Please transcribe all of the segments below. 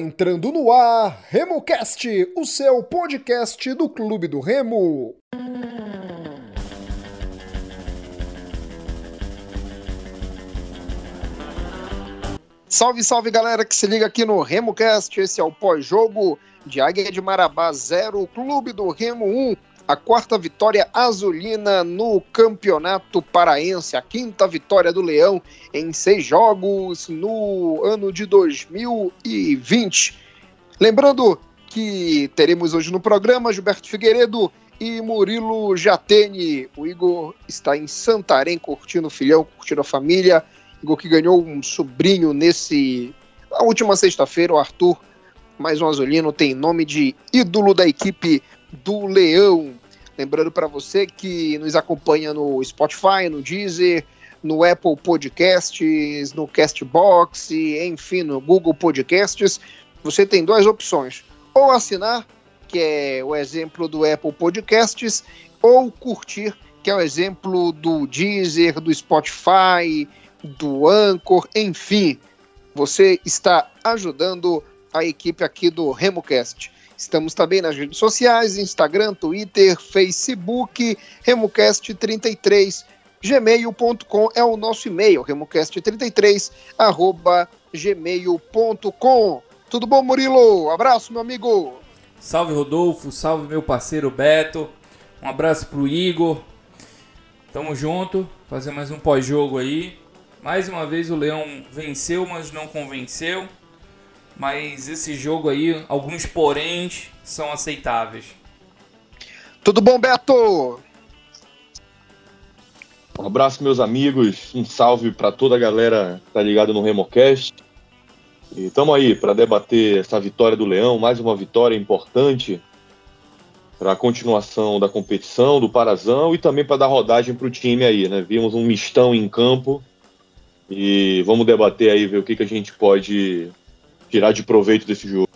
Entrando no ar RemoCast, o seu podcast do Clube do Remo. Salve, salve galera que se liga aqui no RemoCast. Esse é o pós-jogo de Águia de Marabá 0, Clube do Remo 1 a quarta vitória azulina no Campeonato Paraense, a quinta vitória do Leão em seis jogos no ano de 2020. Lembrando que teremos hoje no programa Gilberto Figueiredo e Murilo Jatene. O Igor está em Santarém curtindo o filhão, curtindo a família. Igor que ganhou um sobrinho nesse na última sexta-feira, o Arthur, mais um azulino, tem nome de ídolo da equipe do Leão. Lembrando para você que nos acompanha no Spotify, no Deezer, no Apple Podcasts, no Castbox, enfim, no Google Podcasts, você tem duas opções: ou assinar, que é o exemplo do Apple Podcasts, ou curtir, que é o exemplo do Deezer, do Spotify, do Anchor, enfim. Você está ajudando a equipe aqui do RemoCast. Estamos também nas redes sociais, Instagram, Twitter, Facebook, RemoCast33, gmail.com é o nosso e-mail, remocast33, arroba gmail.com. Tudo bom, Murilo? Abraço, meu amigo. Salve, Rodolfo. Salve, meu parceiro Beto. Um abraço pro Igor. Tamo junto. Fazer mais um pós-jogo aí. Mais uma vez o Leão venceu, mas não convenceu. Mas esse jogo aí, alguns poréns são aceitáveis. Tudo bom, Beto? Um abraço, meus amigos. Um salve para toda a galera que tá ligada no Remocast. E estamos aí para debater essa vitória do Leão, mais uma vitória importante para a continuação da competição, do Parazão e também para dar rodagem para o time aí, né? Vimos um mistão em campo e vamos debater aí, ver o que, que a gente pode tirar de proveito desse jogo.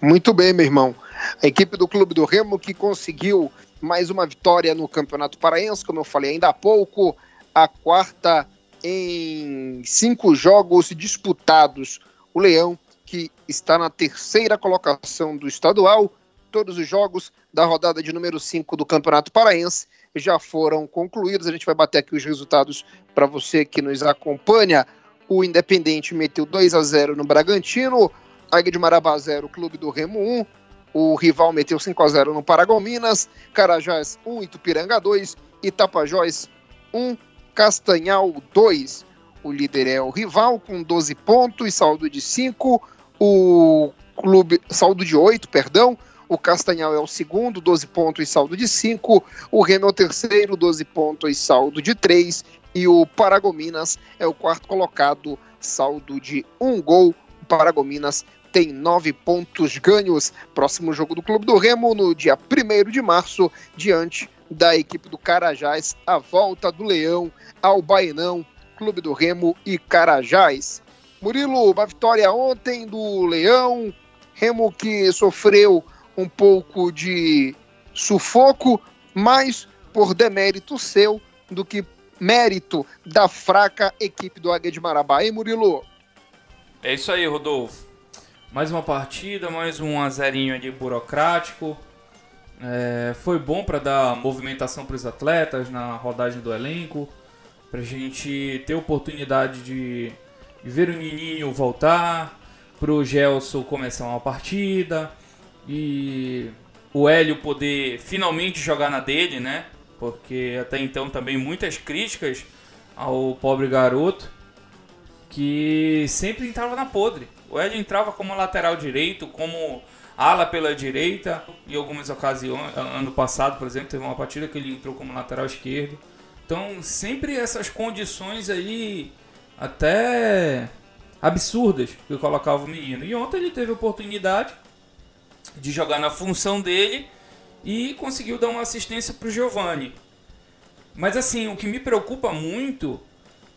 Muito bem, meu irmão. A equipe do Clube do Remo que conseguiu mais uma vitória no Campeonato Paraense, como eu falei ainda há pouco, a quarta em cinco jogos disputados. O Leão, que está na terceira colocação do estadual, todos os jogos da rodada de número 5 do Campeonato Paraense já foram concluídos. A gente vai bater aqui os resultados para você que nos acompanha. O Independente meteu 2 a 0 no Bragantino. Águia de Marabá 0, Clube do Remo 1. O rival meteu 5 a 0 no Paragominas. Carajás 1, Itupiranga 2. Itapajós 1, Castanhal 2. O líder é o rival com 12 pontos, saldo de 5. O clube, saldo de 8, perdão. O Castanhal é o segundo, 12 pontos e saldo de 5. O Remo é o terceiro, 12 pontos e saldo de 3 e o Paragominas é o quarto colocado, saldo de um gol. O Paragominas tem nove pontos ganhos. Próximo jogo do Clube do Remo no dia 1 de março, diante da equipe do Carajás, a volta do Leão ao Baenão, Clube do Remo e Carajás. Murilo, uma vitória ontem do Leão, Remo que sofreu um pouco de sufoco, mais por demérito seu do que mérito da fraca equipe do Águia de Marabá, hein, Murilo? É isso aí, Rodolfo. Mais uma partida, mais um azerinho ali burocrático. É, foi bom para dar movimentação para os atletas na rodagem do elenco, para a gente ter oportunidade de, de ver o Nininho voltar, para o Gelson começar uma partida e o Hélio poder finalmente jogar na dele, né? porque até então também muitas críticas ao pobre garoto que sempre entrava na podre. O Hélio entrava como lateral direito, como ala pela direita, em algumas ocasiões, ano passado, por exemplo, teve uma partida que ele entrou como lateral esquerdo. Então, sempre essas condições aí até absurdas que colocava o menino. E ontem ele teve oportunidade de jogar na função dele e conseguiu dar uma assistência para o Giovani. Mas assim, o que me preocupa muito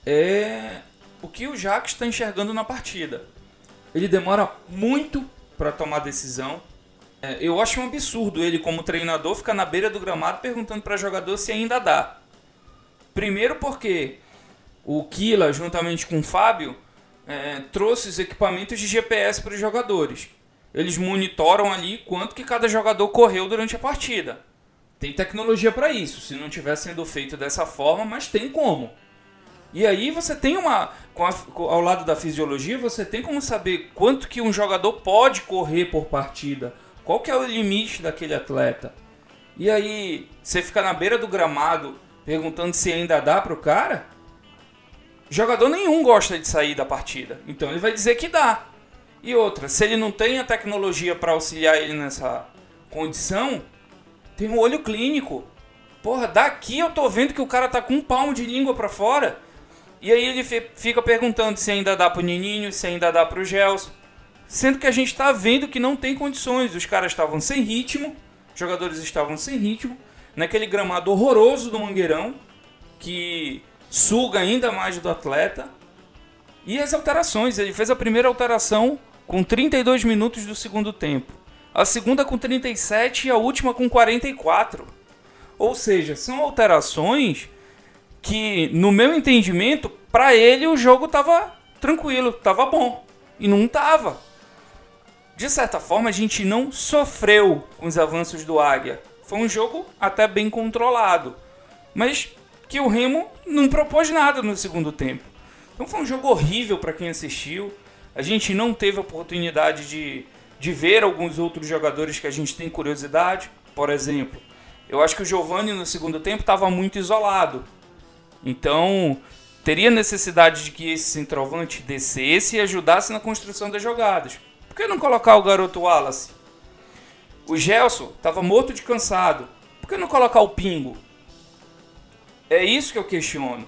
é o que o Jacques está enxergando na partida. Ele demora muito para tomar decisão. É, eu acho um absurdo ele, como treinador, ficar na beira do gramado perguntando para jogador se ainda dá. Primeiro porque o Kila, juntamente com o Fábio, é, trouxe os equipamentos de GPS para os jogadores. Eles monitoram ali quanto que cada jogador correu durante a partida. Tem tecnologia para isso, se não estiver sendo feito dessa forma, mas tem como. E aí você tem uma. A, ao lado da fisiologia, você tem como saber quanto que um jogador pode correr por partida. Qual que é o limite daquele atleta. E aí, você fica na beira do gramado perguntando se ainda dá pro cara. Jogador nenhum gosta de sair da partida. Então ele vai dizer que dá. E outra, se ele não tem a tecnologia para auxiliar ele nessa condição, tem um olho clínico. Porra, daqui eu tô vendo que o cara tá com um palmo de língua para fora. E aí ele fica perguntando se ainda dá pro Nininho, se ainda dá pro Gelson. Sendo que a gente tá vendo que não tem condições. Os caras estavam sem ritmo, os jogadores estavam sem ritmo, naquele gramado horroroso do Mangueirão, que suga ainda mais do atleta. E as alterações, ele fez a primeira alteração com 32 minutos do segundo tempo, a segunda com 37 e a última com 44. Ou seja, são alterações que, no meu entendimento, para ele o jogo tava tranquilo, tava bom. E não tava. De certa forma, a gente não sofreu com os avanços do Águia. Foi um jogo até bem controlado. Mas que o Remo não propôs nada no segundo tempo. Então foi um jogo horrível para quem assistiu. A gente não teve a oportunidade de, de ver alguns outros jogadores que a gente tem curiosidade. Por exemplo, eu acho que o Giovani no segundo tempo estava muito isolado. Então, teria necessidade de que esse centroavante descesse e ajudasse na construção das jogadas. Por que não colocar o garoto Wallace? O Gelson estava morto de cansado. Por que não colocar o Pingo? É isso que eu questiono.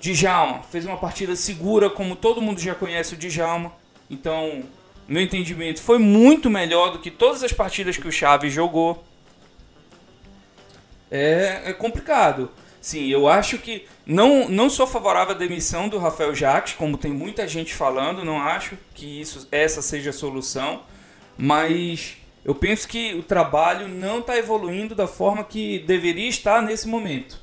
Djalma fez uma partida segura, como todo mundo já conhece o Djalma. Então, meu entendimento foi muito melhor do que todas as partidas que o Chaves jogou. É, é complicado. Sim, eu acho que não, não sou favorável à demissão do Rafael Jacques, como tem muita gente falando, não acho que isso essa seja a solução, mas eu penso que o trabalho não está evoluindo da forma que deveria estar nesse momento.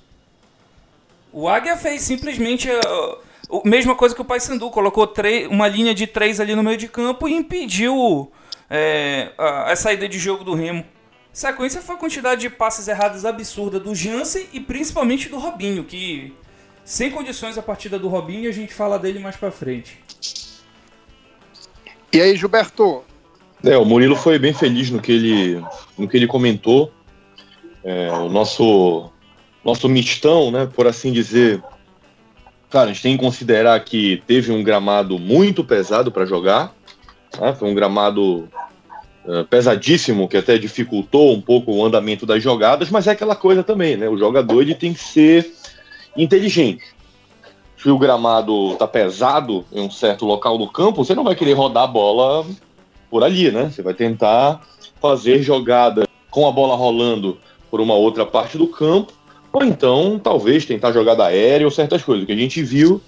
O Águia fez simplesmente a, a mesma coisa que o Paysandu, colocou uma linha de três ali no meio de campo e impediu é, a, a saída de jogo do Remo. Sequência foi a quantidade de passes errados absurda do Jansen e principalmente do Robinho, que sem condições a partida do Robinho, a gente fala dele mais para frente. E aí, Gilberto? É, o Murilo foi bem feliz no que ele, no que ele comentou. É, o nosso, nosso mistão, né, por assim dizer. Cara, a gente tem que considerar que teve um gramado muito pesado para jogar. Né, foi um gramado uh, pesadíssimo, que até dificultou um pouco o andamento das jogadas, mas é aquela coisa também, né? O jogador ele tem que ser inteligente. Se o gramado tá pesado em um certo local do campo, você não vai querer rodar a bola por ali, né? Você vai tentar fazer jogada com a bola rolando por uma outra parte do campo, ou então talvez tentar jogada aérea ou certas coisas. O que a gente viu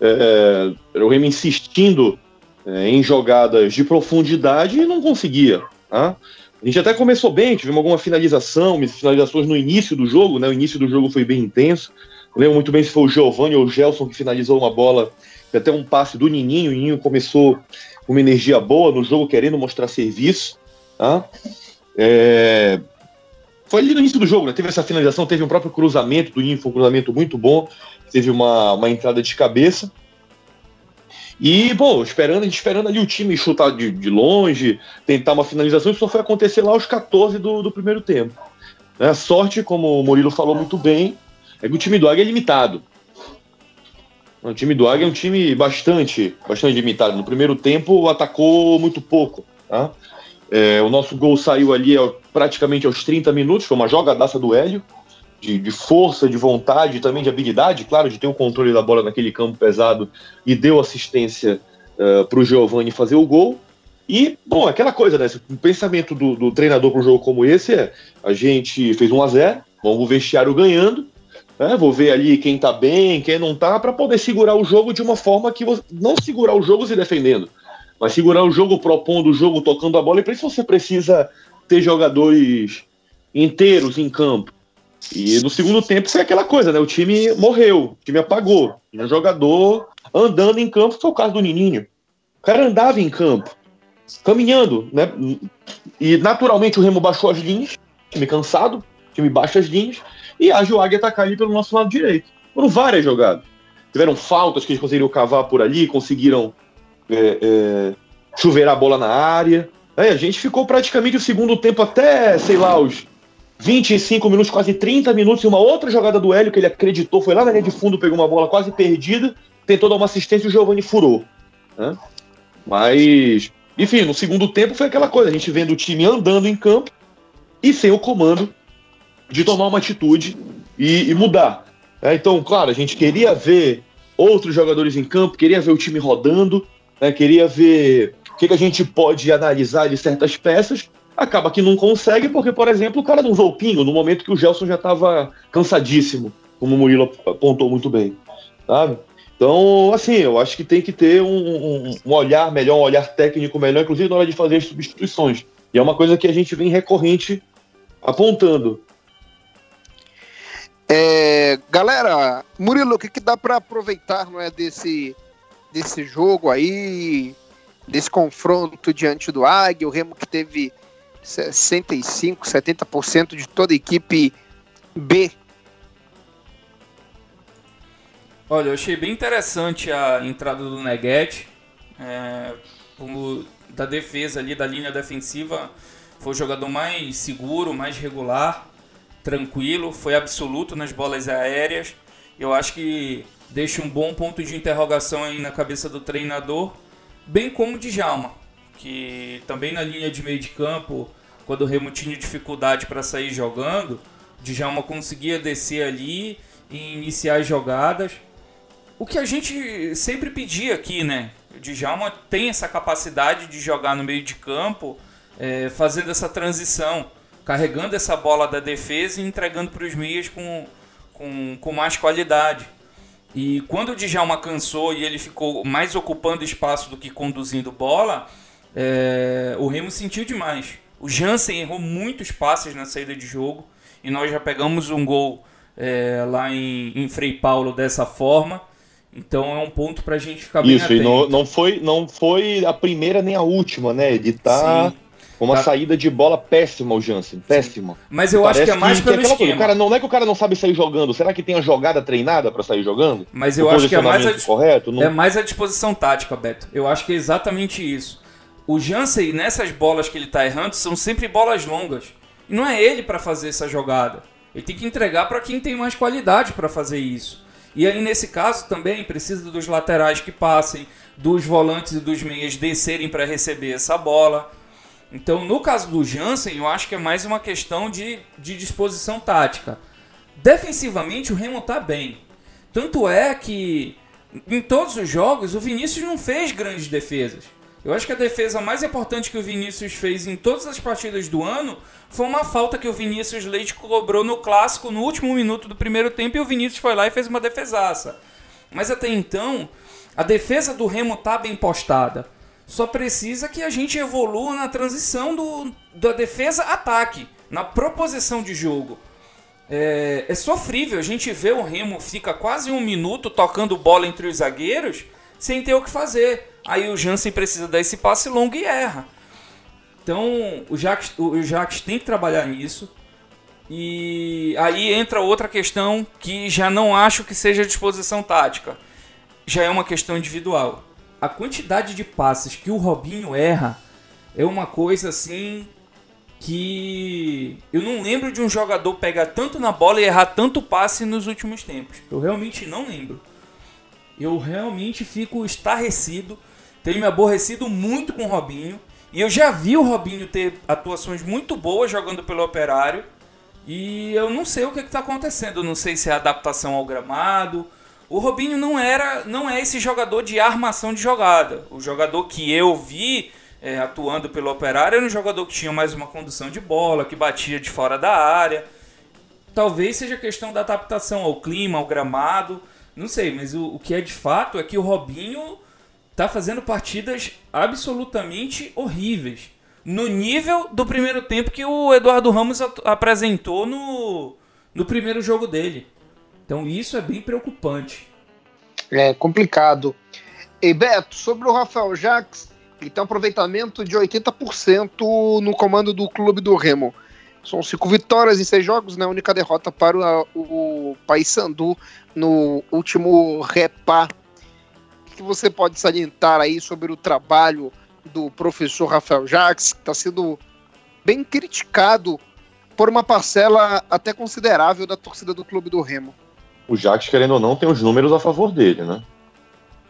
é, o Remy insistindo é, em jogadas de profundidade e não conseguia. Tá? A gente até começou bem, tivemos alguma finalização, finalizações no início do jogo, né? O início do jogo foi bem intenso. Eu lembro muito bem se foi o Giovanni ou o Gelson que finalizou uma bola, até um passe do Nininho. O Nininho começou com uma energia boa no jogo, querendo mostrar serviço. Tá? É... Foi ali no início do jogo, né? Teve essa finalização, teve um próprio cruzamento do foi um cruzamento muito bom. Teve uma, uma entrada de cabeça. E, bom, esperando, esperando ali o time chutar de, de longe, tentar uma finalização, isso só foi acontecer lá aos 14 do, do primeiro tempo. Né? A sorte, como o Murilo falou muito bem, é que o time do Águia é limitado. O time do Águia é um time bastante, bastante limitado. No primeiro tempo atacou muito pouco. Tá? É, o nosso gol saiu ali praticamente aos 30 minutos, foi uma jogadaça do Hélio de, de, força, de vontade, também de habilidade, claro, de ter o controle da bola naquele campo pesado e deu assistência uh, eh, para o Giovanni fazer o gol. E, bom, aquela coisa, né? O pensamento do, do treinador para um jogo como esse é: a gente fez 1 a 0 vamos o vestiário ganhando, né? vou ver ali quem tá bem, quem não tá, para poder segurar o jogo de uma forma que você, não segurar o jogo se defendendo, mas segurar o jogo propondo o jogo, tocando a bola, e para isso você precisa ter jogadores inteiros em campo. E no segundo tempo foi aquela coisa, né? O time morreu, o time apagou. Tinha jogador andando em campo, foi o caso do Nininho. cara andava em campo, caminhando, né? E naturalmente o Remo baixou as linhas, time cansado, time baixa as linhas, e a Joag atacar ali pelo nosso lado direito. Foram várias jogadas. Tiveram faltas que eles conseguiram cavar por ali, conseguiram é, é, chuveirar a bola na área. É, a gente ficou praticamente o segundo tempo até, sei lá, os 25 minutos, quase 30 minutos, e uma outra jogada do Hélio que ele acreditou, foi lá na linha de fundo, pegou uma bola quase perdida, tentou dar uma assistência e o Giovanni furou. Né? Mas, enfim, no segundo tempo foi aquela coisa, a gente vendo o time andando em campo e sem o comando de tomar uma atitude e, e mudar. É, então, claro, a gente queria ver outros jogadores em campo, queria ver o time rodando, né, queria ver o que, que, a gente pode analisar de certas peças. Acaba que não consegue, porque, por exemplo, o cara não usou o no momento que o Gelson já estava cansadíssimo, como o Murilo apontou muito bem. Sabe? Então, assim, eu acho que tem que ter um, um, um, olhar melhor, um olhar técnico melhor, inclusive na hora de fazer as substituições. E é uma coisa que a gente vem recorrente apontando. É, galera, Murilo, o que, que dá para aproveitar não é, desse, desse jogo aí, desse confronto diante do Águia, o Remo que teve 65, 70% de toda a equipe B. Olha, eu achei bem interessante a entrada do Neguete, é, como da defesa ali, da linha defensiva, foi o jogador mais seguro, mais regular tranquilo, foi absoluto nas bolas aéreas. Eu acho que deixa um bom ponto de interrogação aí na cabeça do treinador, bem como de Djalma, que também na linha de meio de campo, quando o Remo tinha dificuldade para sair jogando, Djalma conseguia descer ali e iniciar as jogadas. O que a gente sempre pedia aqui, né? O Djalma tem essa capacidade de jogar no meio de campo, é, fazendo essa transição carregando essa bola da defesa e entregando para os meias com, com, com mais qualidade. E quando o Djalma cansou e ele ficou mais ocupando espaço do que conduzindo bola, é, o Remo sentiu demais. O Jansen errou muitos passes na saída de jogo e nós já pegamos um gol é, lá em, em Frei Paulo dessa forma. Então é um ponto para a gente ficar bem Isso, atento. e não, não, foi, não foi a primeira nem a última, né? Ele tá Sim. Uma tá. saída de bola péssima o Jansen, péssima. Mas eu Parece acho que é mais que, pelo que esquema. Coisa, o cara, não é que o cara não sabe sair jogando, será que tem a jogada treinada para sair jogando? Mas eu acho que é mais, a, correto? Não... é mais a disposição tática, Beto. Eu acho que é exatamente isso. O Jansen, nessas bolas que ele tá errando, são sempre bolas longas. E não é ele para fazer essa jogada. Ele tem que entregar para quem tem mais qualidade para fazer isso. E aí, nesse caso, também precisa dos laterais que passem, dos volantes e dos meias descerem para receber essa bola. Então, no caso do Jansen, eu acho que é mais uma questão de, de disposição tática. Defensivamente, o Remo está bem. Tanto é que em todos os jogos o Vinícius não fez grandes defesas. Eu acho que a defesa mais importante que o Vinícius fez em todas as partidas do ano foi uma falta que o Vinícius Leite cobrou no clássico no último minuto do primeiro tempo e o Vinícius foi lá e fez uma defesaça. Mas até então, a defesa do Remo tá bem postada. Só precisa que a gente evolua na transição do, da defesa-ataque, na proposição de jogo. É, é, sofrível, a gente vê o Remo fica quase um minuto tocando bola entre os zagueiros sem ter o que fazer. Aí o Jansen precisa dar esse passe longo e erra. Então o Jacques, o Jacques tem que trabalhar nisso. E aí entra outra questão que já não acho que seja disposição tática. Já é uma questão individual a quantidade de passes que o Robinho erra é uma coisa assim que eu não lembro de um jogador pegar tanto na bola e errar tanto passe nos últimos tempos. Eu realmente não lembro. Eu realmente fico estarrecido, tenho me aborrecido muito com o Robinho. E eu já vi o Robinho ter atuações muito boas jogando pelo Operário. E eu não sei o que está acontecendo. Não sei se é adaptação ao gramado, o Robinho não era, não é esse jogador de armação de jogada. O jogador que eu vi é, atuando pelo Operário era um jogador que tinha mais uma condução de bola, que batia de fora da área. Talvez seja questão da adaptação ao clima, ao gramado, não sei, mas o, o que é de fato é que o Robinho tá fazendo partidas absolutamente horríveis. No nível do primeiro tempo que o Eduardo Ramos apresentou no, no primeiro jogo dele. Então isso é bem preocupante. É complicado. E Beto, sobre o Rafael Jacques, ele tem um aproveitamento de 80% no comando do clube do Remo. São cinco vitórias em seis jogos, né? A única derrota para o, o Paysandu no último repá. O que você pode salientar aí sobre o trabalho do professor Rafael Jacques, que está sendo bem criticado por uma parcela até considerável da torcida do clube do Remo? O Jacques, querendo ou não, tem os números a favor dele, né?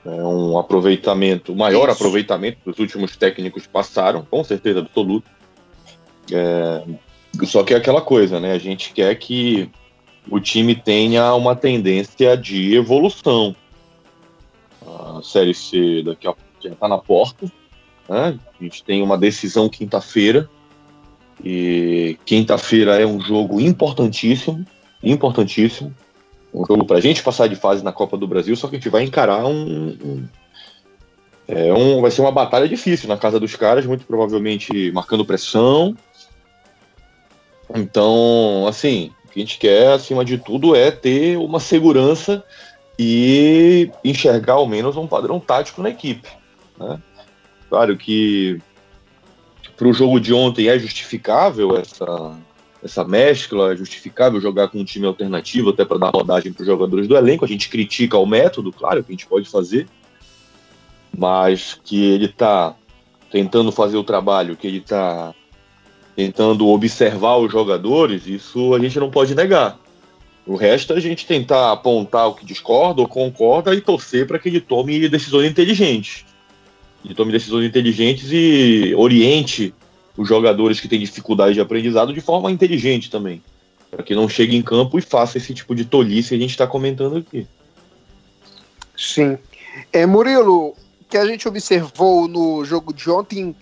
É um aproveitamento, o maior Isso. aproveitamento dos últimos técnicos passaram, com certeza absoluta. É, só que é aquela coisa, né? A gente quer que o time tenha uma tendência de evolução. A Série C daqui a pouco já está na porta. Né? A gente tem uma decisão quinta-feira. E quinta-feira é um jogo importantíssimo, importantíssimo um jogo para a gente passar de fase na Copa do Brasil, só que a gente vai encarar um, um, é um, vai ser uma batalha difícil na casa dos caras, muito provavelmente marcando pressão. Então, assim, o que a gente quer, acima de tudo, é ter uma segurança e enxergar ao menos um padrão tático na equipe. Né? Claro que para o jogo de ontem é justificável essa, essa mescla, é justificável jogar com um time alternativo até para dar rodagem para os jogadores do elenco. A gente critica o método, claro, que a gente pode fazer, mas que ele está tentando fazer o trabalho, que ele está tentando observar os jogadores, isso a gente não pode negar. O resto é a gente tentar apontar o que discorda ou concorda e torcer para que ele tome decisões inteligentes. Ele tome decisões inteligentes e oriente os jogadores que têm dificuldade de aprendizado de forma inteligente também. Para que não chegue em campo e faça esse tipo de tolice que a gente está comentando aqui. Sim. É, Murilo, que a gente observou no jogo de ontem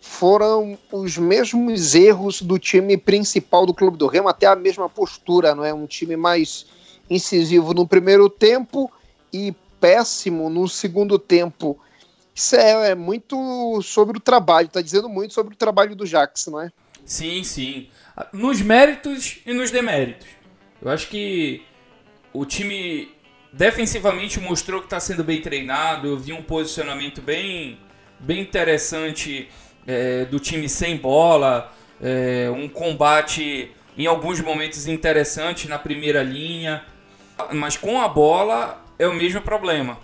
foram os mesmos erros do time principal do Clube do Remo, até a mesma postura, não é? Um time mais incisivo no primeiro tempo e péssimo no segundo tempo. Isso é, é muito sobre o trabalho, está dizendo muito sobre o trabalho do Jax, não é? Sim, sim. Nos méritos e nos deméritos. Eu acho que o time defensivamente mostrou que está sendo bem treinado. Eu vi um posicionamento bem, bem interessante é, do time sem bola, é, um combate em alguns momentos interessante na primeira linha, mas com a bola é o mesmo problema.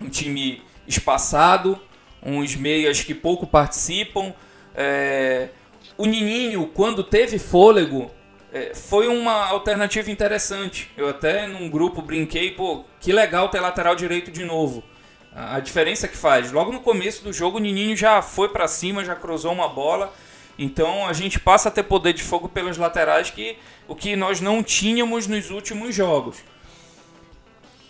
Um time espaçado, uns meias que pouco participam. É, o Nininho, quando teve fôlego, é, foi uma alternativa interessante. Eu até num grupo brinquei, pô, que legal ter lateral direito de novo. A, diferença que faz. Logo no começo do jogo, o Nininho já foi para cima, já cruzou uma bola. Então a gente passa a ter poder de fogo pelas laterais, que o que nós não tínhamos nos últimos jogos.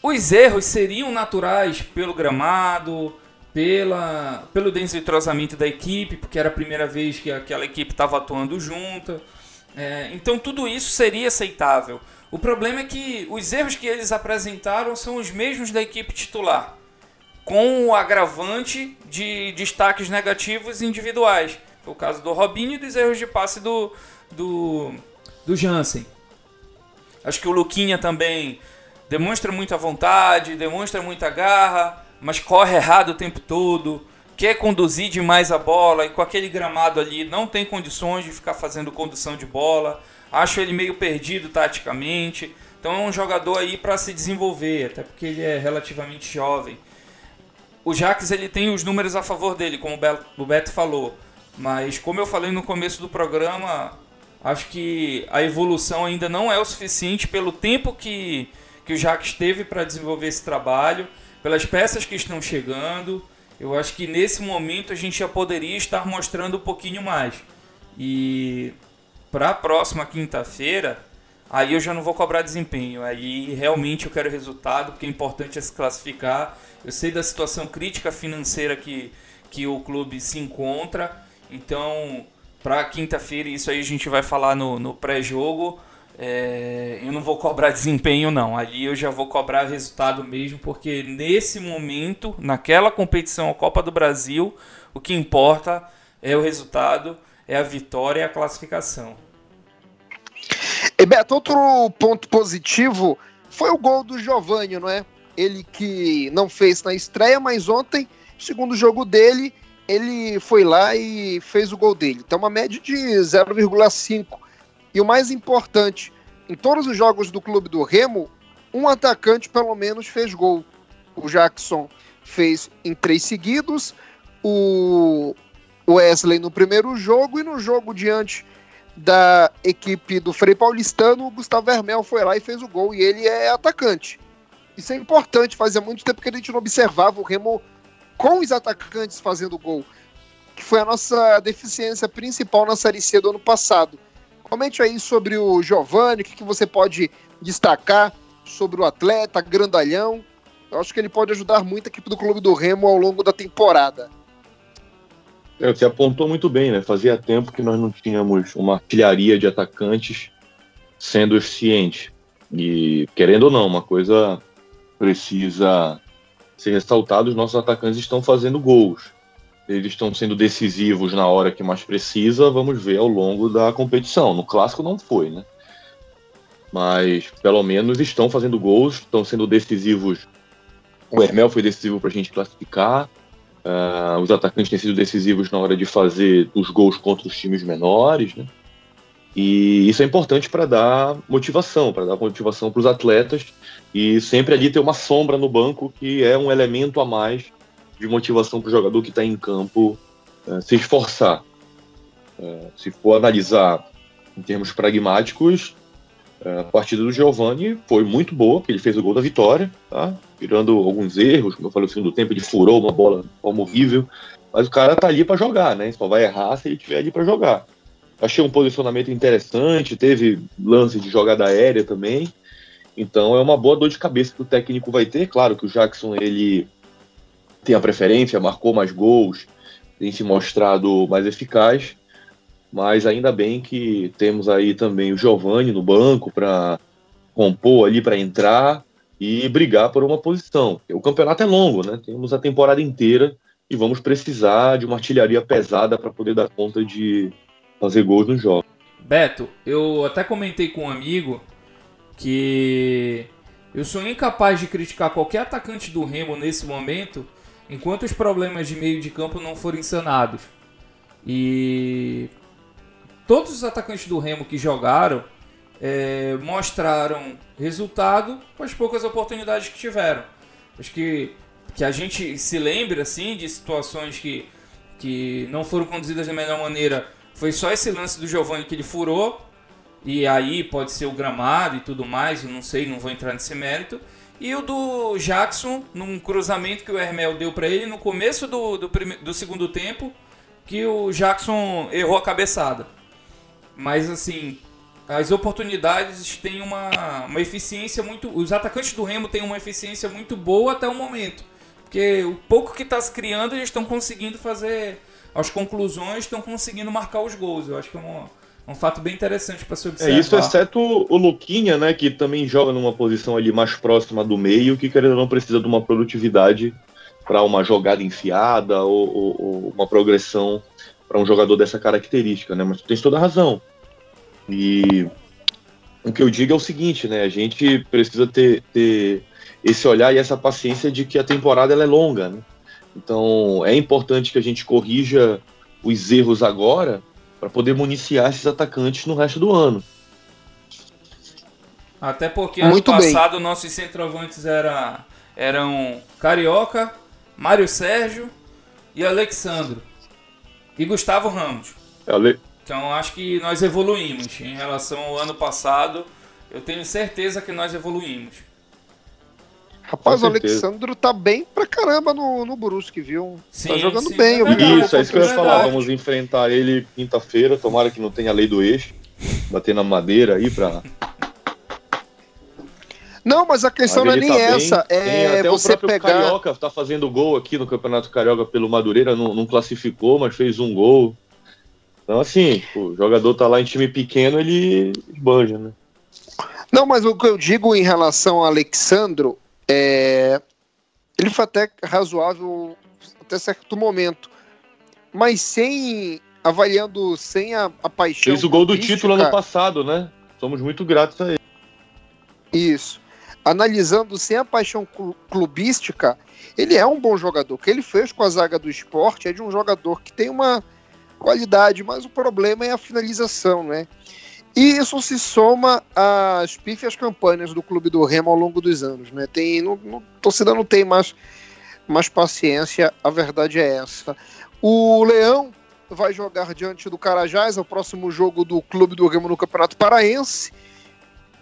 Os erros seriam naturais pelo gramado, pela, pelo desentrosamento da equipe, porque era a primeira vez que aquela equipe estava atuando junta. É, então tudo isso seria aceitável. O problema é que os erros que eles apresentaram são os mesmos da equipe titular, com o agravante de destaques negativos individuais. Foi o caso do Robinho e dos erros de passe do, do, do Jansen. Acho que o Luquinha também demonstra muita vontade, demonstra muita garra, mas corre errado o tempo todo, quer conduzir demais a bola e com aquele gramado ali não tem condições de ficar fazendo condução de bola. Acho ele meio perdido taticamente. Então é um jogador aí para se desenvolver, até porque ele é relativamente jovem. O Jax ele tem os números a favor dele, como o Beto falou. Mas como eu falei no começo do programa, acho que a evolução ainda não é o suficiente pelo tempo que que o Jacques teve para desenvolver esse trabalho, pelas peças que estão chegando. Eu acho que nesse momento a gente já poderia estar mostrando um pouquinho mais. E para a próxima quinta-feira, aí eu já não vou cobrar desempenho. Aí realmente eu quero resultado, porque é importante é se classificar. Eu sei da situação crítica financeira que, que o clube se encontra. Então, para quinta-feira, isso aí a gente vai falar no, no pré-jogo é, eu não vou cobrar desempenho, não. Ali eu já vou cobrar resultado mesmo, porque nesse momento, naquela competição, a Copa do Brasil, o que importa é o resultado, é a vitória e a classificação. E Beto, outro ponto positivo foi o gol do Giovanni, não é? ele que não fez na estreia, mas ontem, segundo jogo dele, ele foi lá e fez o gol dele. Então, uma média de 0,5. E o mais importante, em todos os jogos do clube do Remo, um atacante pelo menos fez gol. O Jackson fez em três seguidos, o Wesley no primeiro jogo e no jogo diante da equipe do Frei Paulistano, o Gustavo Vermel foi lá e fez o gol e ele é atacante. Isso é importante, fazia muito tempo que a gente não observava o Remo com os atacantes fazendo gol, que foi a nossa deficiência principal na Série C do ano passado. Comente aí sobre o Giovanni, o que, que você pode destacar sobre o atleta, grandalhão. Eu acho que ele pode ajudar muito a equipe do Clube do Remo ao longo da temporada. É, você apontou muito bem, né? Fazia tempo que nós não tínhamos uma artilharia de atacantes sendo eficiente. E, querendo ou não, uma coisa precisa ser ressaltada: os nossos atacantes estão fazendo gols. Eles estão sendo decisivos na hora que mais precisa, vamos ver ao longo da competição. No clássico não foi, né? Mas pelo menos estão fazendo gols, estão sendo decisivos. O Hermel foi decisivo para a gente classificar. Uh, os atacantes têm sido decisivos na hora de fazer os gols contra os times menores, né? E isso é importante para dar motivação, para dar motivação para os atletas e sempre ali ter uma sombra no banco que é um elemento a mais de motivação para o jogador que está em campo uh, se esforçar. Uh, se for analisar em termos pragmáticos, a partida do Giovani foi muito boa, porque ele fez o gol da vitória, tá? tirando alguns erros, como eu falei no segundo tempo, ele furou uma bola horrível, mas o cara tá ali para jogar, né? Só vai errar se ele estiver ali para jogar. Achei um posicionamento interessante, teve lance de jogada aérea também. Então é uma boa dor de cabeça que o técnico vai ter. Claro que o Jackson ele tem a preferência, marcou mais gols, tem se mostrado mais eficaz mas ainda bem que temos aí também o Giovani no banco para compor ali para entrar e brigar por uma posição. O campeonato é longo, né? Temos a temporada inteira e vamos precisar de uma artilharia pesada para poder dar conta de fazer gols no jogo. Beto, eu até comentei com um amigo que eu sou incapaz de criticar qualquer atacante do Remo nesse momento enquanto os problemas de meio de campo não forem sanados. E todos os atacantes do Remo que jogaram é, mostraram resultado com as poucas oportunidades que tiveram. Acho que, que a gente se lembra assim de situações que, que não foram conduzidas da melhor maneira. Foi só esse lance do Giovanni que ele furou. E aí pode ser o gramado e tudo mais, eu não sei, não vou entrar nesse mérito. E o do Jackson, num cruzamento que o Hermel deu para ele no começo do, do, do segundo tempo, que o Jackson errou a cabeçada. Mas assim, as oportunidades têm uma, uma eficiência muito. Os atacantes do Remo têm uma eficiência muito boa até o momento. Porque o pouco que está se criando, eles estão conseguindo fazer as conclusões, estão conseguindo marcar os gols. Eu acho que é um, um fato bem interessante para se observar. É isso, exceto o Luquinha, né, que também joga numa posição ali mais próxima do meio, que querendo ou não precisa de uma produtividade para uma jogada enfiada ou, ou, ou uma progressão para um jogador dessa característica, né? Mas tu tens toda a razão. E o que eu digo é o seguinte, né? A gente precisa ter, ter esse olhar e essa paciência de que a temporada ela é longa, né? Então é importante que a gente corrija os erros agora para poder municiar esses atacantes no resto do ano. Até porque Muito ano passado bem. nossos centroavantes era, eram Carioca, Mário Sérgio e Alexandro. E Gustavo Ramos. Ale... Então acho que nós evoluímos em relação ao ano passado. Eu tenho certeza que nós evoluímos. Rapaz, o Alexandro tá bem pra caramba no, no Brusque, viu? Tá sim, tá jogando sim, bem. É isso, é isso que eu ia falar. Vamos enfrentar ele quinta-feira. Tomara que não tenha lei do eixo. Bater na madeira aí pra. Não, mas a questão mas não é nem tá essa. Bem. É até você o próprio pegar. Carioca tá fazendo gol aqui no Campeonato Carioca pelo Madureira. Não, não classificou, mas fez um gol. Então, assim, o jogador tá lá em time pequeno, ele banja, né? Não, mas o que eu digo em relação ao Alexandro é. Ele foi até razoável até certo momento. Mas sem. Avaliando sem a, a paixão. Fez o gol do título ano passado, né? Somos muito gratos a ele. Isso. analisando sem a paixão clubística, ele é um bom jogador. O que ele fez com a zaga do esporte é de um jogador que tem uma qualidade, mas o problema é a finalização, né? E isso se soma às pífias campanhas do clube do Remo ao longo dos anos, né? Tem, não, não, torcida não tem mais, mais paciência, a verdade é essa. O Leão vai jogar diante do Carajás, é o próximo jogo do clube do Remo no Campeonato Paraense.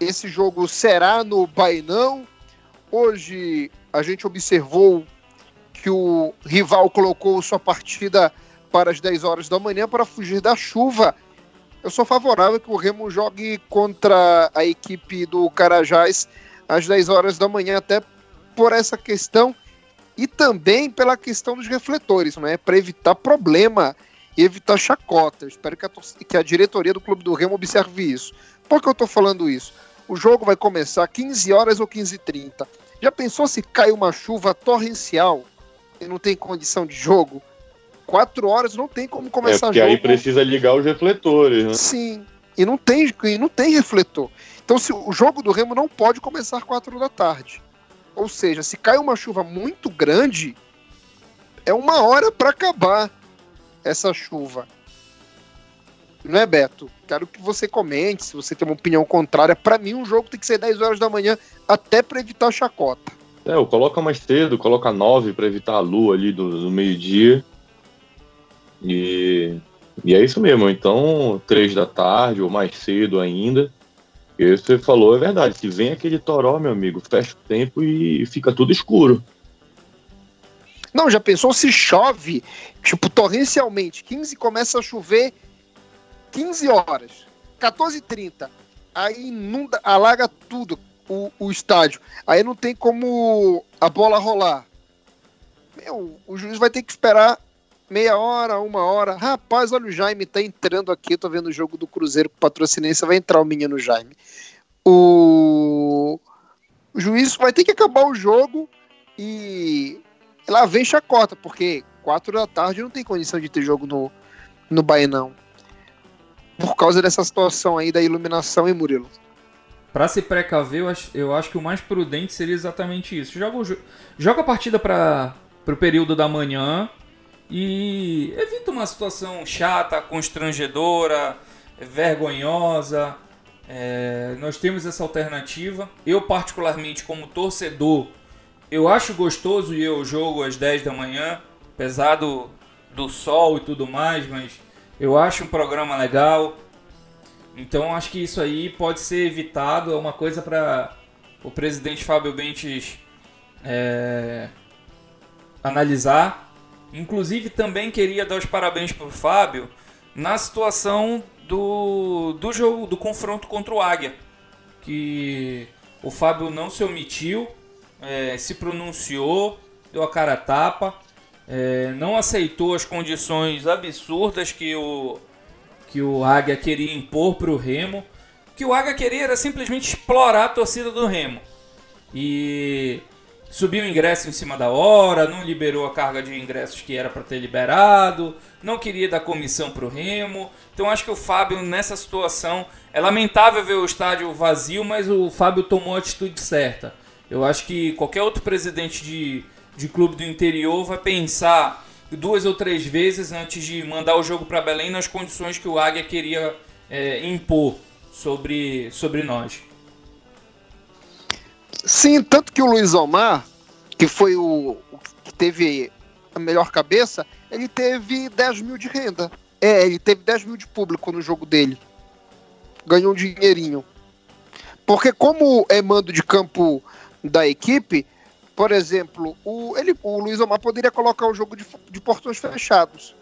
Esse jogo será no Bainão. Hoje a gente observou que o rival colocou sua partida para as 10 horas da manhã para fugir da chuva. Eu sou favorável que o Remo jogue contra a equipe do Carajás às 10 horas da manhã, até por essa questão e também pela questão dos refletores, né? Para evitar problema e evitar chacota. Eu espero que a, que a diretoria do Clube do Remo observe isso. Por que eu estou falando isso? O jogo vai começar 15 horas ou 15h30. Já pensou se cai uma chuva torrencial e não tem condição de jogo? Quatro horas não tem como começar é, porque jogo. aí precisa ligar os refletores, né? Sim, e não tem, e não tem refletor. Então se, o jogo do Remo não pode começar quatro da tarde. Ou seja, se cai uma chuva muito grande, é uma hora para acabar essa chuva. Não é, Beto? Quero que você comente se você tem uma opinião contrária. Para mim, um jogo tem que ser 10 horas da manhã, até para evitar chacota. É, eu coloca mais cedo, coloca 9 para evitar a lua ali do, do meio-dia. E, e é isso mesmo. Então, 3 da tarde ou mais cedo ainda. E você falou é verdade. Se vem aquele toró, meu amigo, fecha o tempo e fica tudo escuro. Não, já pensou se chove, tipo, torrencialmente, 15 começa a chover 15 horas, 14h30, aí inunda, alaga tudo o, o estádio. Aí não tem como a bola rolar. Meu, o juiz vai ter que esperar meia hora, uma hora. Rapaz, olha o Jaime tá entrando aqui, tô vendo o jogo do Cruzeiro com patrocinência, vai entrar o menino Jaime. O, o juiz vai ter que acabar o jogo e lá vem chacota, porque quatro da tarde não tem condição de ter jogo no, no Baenão por causa dessa situação aí da iluminação em Murilo. Para se precaver, eu acho, eu acho, que o mais prudente seria exatamente isso. Joga, joga a partida para o período da manhã e evita uma situação chata, constrangedora, vergonhosa. É, nós temos essa alternativa. Eu, particularmente, como torcedor, eu acho gostoso ir ao jogo às 10 da manhã, apesar do, do sol e tudo mais, mas eu acho um programa legal. Então acho que isso aí pode ser evitado. É uma coisa para o presidente Fábio Bentes é, analisar. Inclusive também queria dar os parabéns para o Fábio na situação do, do jogo, do confronto contra o Águia. Que o Fábio não se omitiu, é, se pronunciou, deu a cara a tapa é, não aceitou as condições absurdas que o, que o Águia queria impor para o Remo. que o Águia queria era simplesmente explorar a torcida do Remo. E subiu o ingresso em cima da hora, não liberou a carga de ingressos que era para ter liberado, não queria dar comissão para o Remo. Então acho que o Fábio nessa situação é lamentável ver o estádio vazio, mas o Fábio tomou a atitude certa. Eu acho que qualquer outro presidente de de clube do interior vai pensar duas ou três vezes antes de mandar o jogo para Belém nas condições que o Águia queria é, impor sobre, sobre nós. Sim, tanto que o Luiz Omar, que foi o, o que teve a melhor cabeça, ele teve 10 mil de renda. É, ele teve 10 mil de público no jogo dele. Ganhou um dinheirinho. Porque como é mando de campo da equipe, por exemplo, o, ele, o Luiz Omar poderia colocar o jogo de, de portões fechados.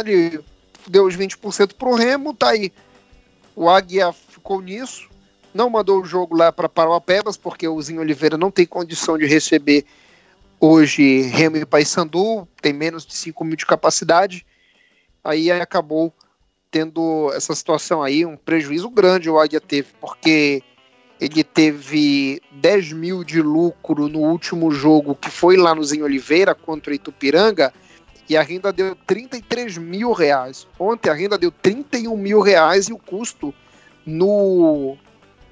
Ele deu os 20% pro Remo, tá aí. O Águia ficou nisso, não mandou o jogo lá para Parauapebas, porque o Zinho Oliveira não tem condição de receber hoje Remo e Paysandu, tem menos de 5 mil de capacidade. Aí acabou tendo essa situação aí, um prejuízo grande o Águia teve, porque ele teve 10 mil de lucro no último jogo que foi lá no Zinho Oliveira contra o Itupiranga e a renda deu 33 mil reais. Ontem a renda deu 31 mil reais e o custo no,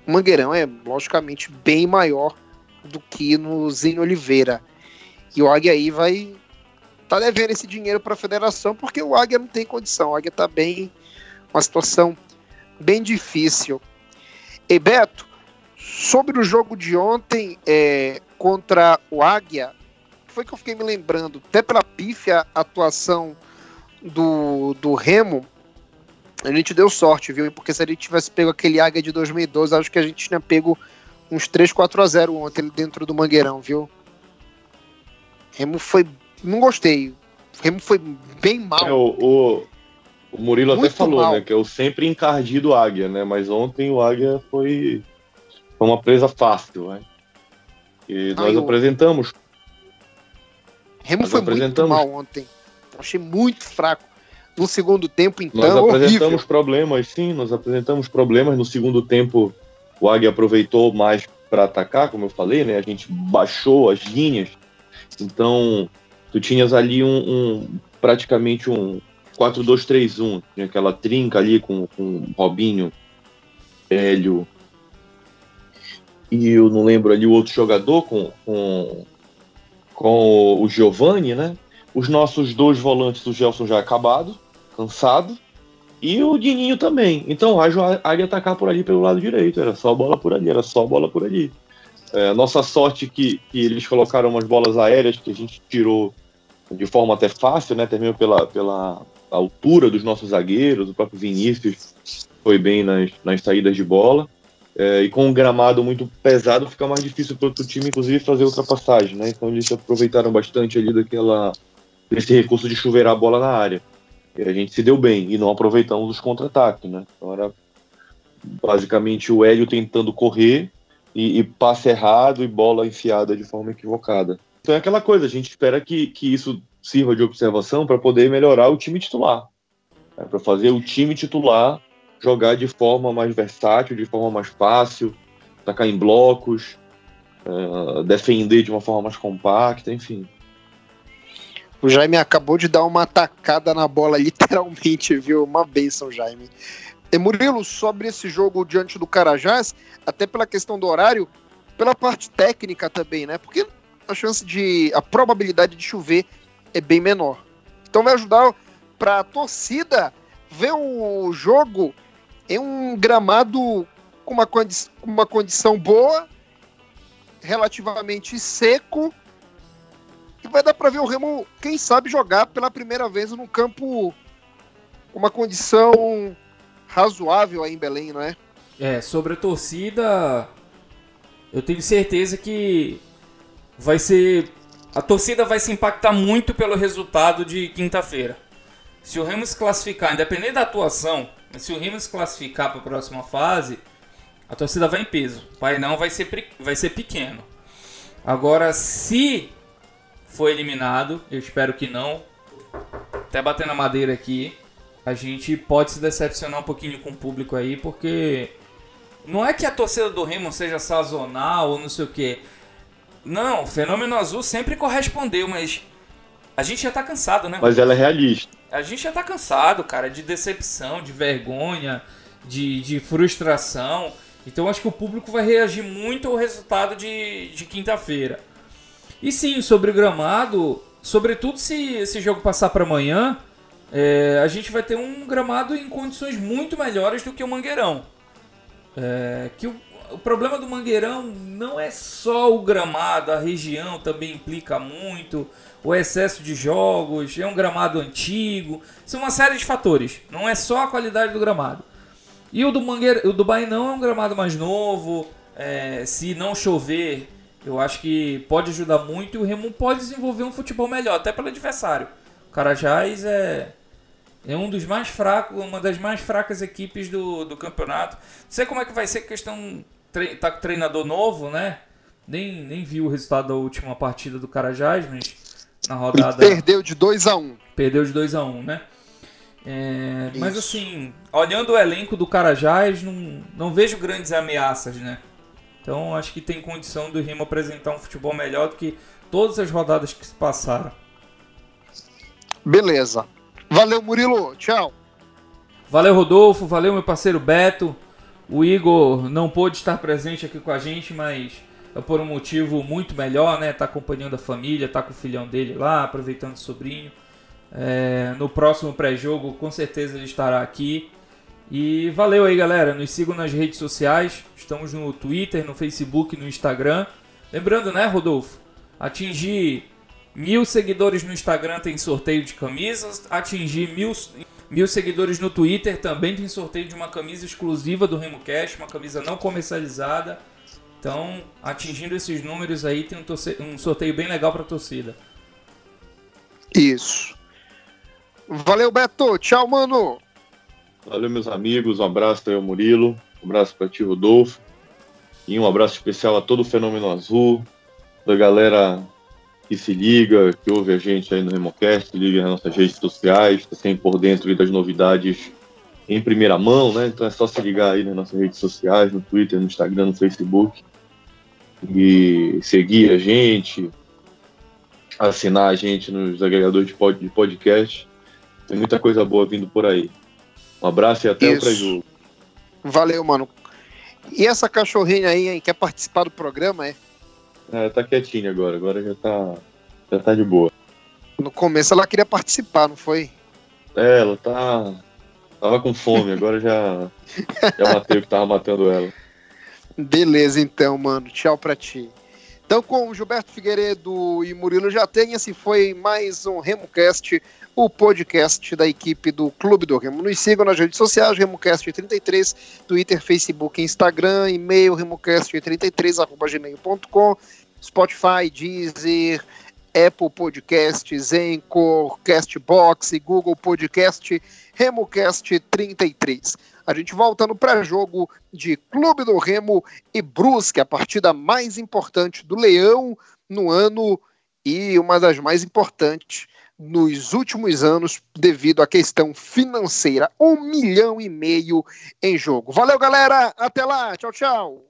O Mangueirão é logicamente bem maior do que no Zinho Oliveira. E o Águia aí vai tá devendo esse dinheiro para a federação porque o Águia não tem condição. O Águia tá bem uma situação bem difícil. E Beto, sobre o jogo de ontem é, contra o Águia, foi que eu fiquei me lembrando, até pela pífia atuação do, do Remo, a gente deu sorte, viu? Porque se a gente tivesse pego aquele Águia de 2012, acho que a gente tinha pego uns 3, 4 a 0 ontem dentro do Mangueirão, viu? Remo foi. Não gostei. Remo foi bem mal. É, o, o, o, Murilo Muito até falou, mal. né? Que o sempre encardido Águia, né? Mas ontem o Águia foi, foi uma presa fácil, né? E nós apresentamos. Remo nós foi apresentamos... muito mal ontem. Achei muito fraco. No segundo tempo, então. Nós apresentamos horrível. problemas, sim, nós apresentamos problemas. No segundo tempo, o Águia aproveitou mais para atacar, como eu falei, né? A gente baixou as linhas. Então, tu tinhas ali um, um praticamente um 4-2-3-1, tinha aquela trinca ali com, com Robinho, Hélio e eu não lembro ali o outro jogador com, com, com o Giovanni, né? Os nossos dois volantes, o Gelson já acabado, cansado, e o Dininho também. Então a Águia atacar por ali pelo lado direito, era só bola por ali, era só bola por ali. É, nossa sorte que, que eles colocaram umas bolas aéreas que a gente tirou de forma até fácil, né? Terminou pela, pela altura dos nossos zagueiros, o próprio Vinícius foi bem nas, nas saídas de bola. É, e com um gramado muito pesado, fica mais difícil para outro time, inclusive, fazer ultrapassagem, né? Então eles aproveitaram bastante ali daquela desse recurso de chuveirar a bola na área. E a gente se deu bem e não aproveitamos os contra-ataques, né? Então era basicamente o Hélio tentando correr e, e, passe errado e bola enfiada de forma equivocada. Então é aquela coisa, a gente espera que, que isso sirva de observação para poder melhorar o time titular. Né? Para fazer o time titular jogar de forma mais versátil, de forma mais fácil, atacar em blocos, uh, defender de uma forma mais compacta, enfim. O Jaime acabou de dar uma atacada na bola, literalmente, viu? Uma benção, Jaime. E Murilo, sobre esse jogo diante do Carajás, até pela questão do horário, pela parte técnica também, né? Porque a chance de. a probabilidade de chover é bem menor. Então vai ajudar para a torcida ver o jogo em um gramado com uma, condi uma condição boa, relativamente seco, vai dar para ver o Remo, quem sabe, jogar pela primeira vez num campo uma condição razoável aí em Belém, não é? É, sobre a torcida, eu tenho certeza que vai ser. A torcida vai se impactar muito pelo resultado de quinta-feira. Se o Remo se classificar, independente da atuação, se o Remo se classificar para a próxima fase, a torcida vai em peso. O Painão vai ser, vai ser pequeno. Agora, se for eliminado, eu espero que não, até batendo a madeira aqui, a gente pode se decepcionar um pouquinho com o público aí, porque não é que a torcida do Remo seja sazonal ou não sei o que. Não, o Fenômeno Azul sempre correspondeu, mas a gente já tá cansado, né? Mas ela é realista. A gente já tá cansado, cara, de decepção, de vergonha, de, de frustração. Então acho que o público vai reagir muito ao resultado de, de quinta-feira. E sim, sobre o gramado, sobretudo se esse jogo passar para amanhã, é, a gente vai ter um gramado em condições muito melhores do que o Mangueirão. É, que o, o problema do Mangueirão não é só o gramado, a região também implica muito o excesso de jogos, é um gramado antigo, são uma série de fatores. Não é só a qualidade do gramado. E o do Mangueira, o do não é um gramado mais novo. É, se não chover, eu acho que pode ajudar muito e o Remo pode desenvolver um futebol melhor, até pelo adversário. O Carajás é, é um dos mais fracos, uma das mais fracas equipes do, do campeonato. Não sei como é que vai ser a questão. Tá com treinador novo, né? Nem, nem vi o resultado da última partida do Carajás, mas na rodada. Perdeu de 2 a 1 um. Perdeu de 2 a 1 um, né? É, mas assim, olhando o elenco do Carajás, não, não vejo grandes ameaças, né? Então acho que tem condição do Remo apresentar um futebol melhor do que todas as rodadas que se passaram. Beleza. Valeu, Murilo. Tchau. Valeu, Rodolfo. Valeu, meu parceiro Beto. O Igor não pôde estar presente aqui com a gente, mas é por um motivo muito melhor, né? Tá acompanhando a família, tá com o filhão dele lá, aproveitando o sobrinho. É, no próximo pré-jogo, com certeza ele estará aqui. E valeu aí, galera. Nos sigam nas redes sociais. Estamos no Twitter, no Facebook, no Instagram. Lembrando, né, Rodolfo? Atingir mil seguidores no Instagram tem sorteio de camisas. Atingir mil, mil seguidores no Twitter também tem sorteio de uma camisa exclusiva do RemoCast, uma camisa não comercializada. Então, atingindo esses números aí, tem um, um sorteio bem legal para a torcida. Isso. Valeu, Beto. Tchau, mano. Valeu, meus amigos. Um abraço aí ao Murilo. Um abraço para ti, Rodolfo. E um abraço especial a todo o Fenômeno Azul, da galera que se liga, que ouve a gente aí no Remocast, liga nas nossas redes sociais, está sempre por dentro das novidades em primeira mão, né? Então é só se ligar aí nas nossas redes sociais, no Twitter, no Instagram, no Facebook e seguir a gente, assinar a gente nos agregadores de podcast. Tem muita coisa boa vindo por aí. Um abraço e até Isso. o pré-jogo. Valeu, mano. E essa cachorrinha aí, hein, quer participar do programa, é? É, tá quietinha agora, agora já tá, já tá de boa. No começo ela queria participar, não foi? É, ela tá. Tava com fome, agora já. Já matei o que tava matando ela. Beleza, então, mano. Tchau pra ti. Então, com o Gilberto Figueiredo e Murilo já tem, esse foi mais um RemoCast o podcast da equipe do Clube do Remo. Nos sigam nas redes sociais, RemoCast33, Twitter, Facebook, Instagram, e-mail remocast33, Spotify, Deezer, Apple Podcasts, Anchor, Castbox, Google Podcast, RemoCast33. A gente volta no pré-jogo de Clube do Remo e Brusque, a partida mais importante do Leão no ano e uma das mais importantes nos últimos anos devido à questão financeira. Um milhão e meio em jogo. Valeu, galera. Até lá. Tchau, tchau.